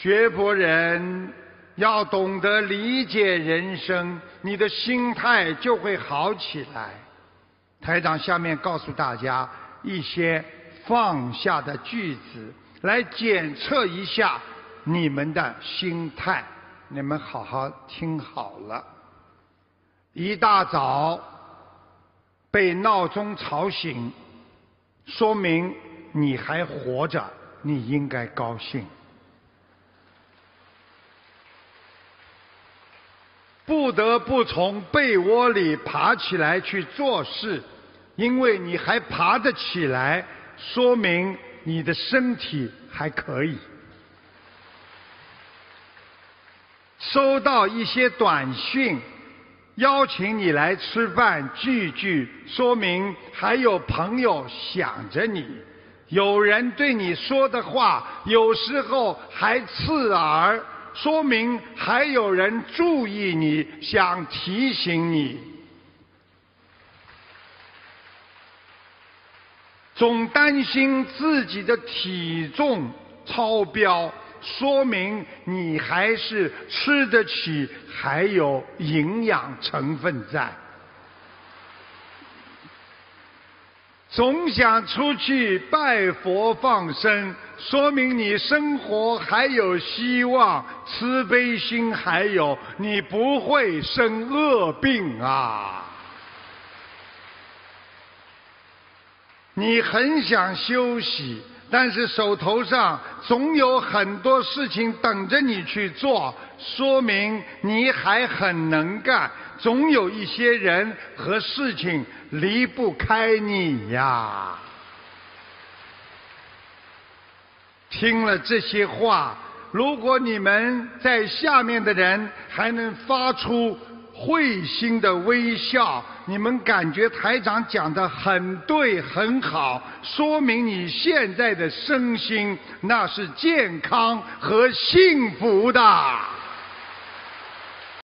学佛人要懂得理解人生，你的心态就会好起来。台长下面告诉大家一些放下的句子，来检测一下你们的心态。你们好好听好了。一大早被闹钟吵醒，说明你还活着，你应该高兴。不得不从被窝里爬起来去做事，因为你还爬得起来，说明你的身体还可以。收到一些短信，邀请你来吃饭聚聚，说明还有朋友想着你。有人对你说的话，有时候还刺耳。说明还有人注意你，想提醒你。总担心自己的体重超标，说明你还是吃得起，还有营养成分在。总想出去拜佛放生。说明你生活还有希望，慈悲心还有，你不会生恶病啊！你很想休息，但是手头上总有很多事情等着你去做，说明你还很能干，总有一些人和事情离不开你呀。听了这些话，如果你们在下面的人还能发出会心的微笑，你们感觉台长讲的很对很好，说明你现在的身心那是健康和幸福的。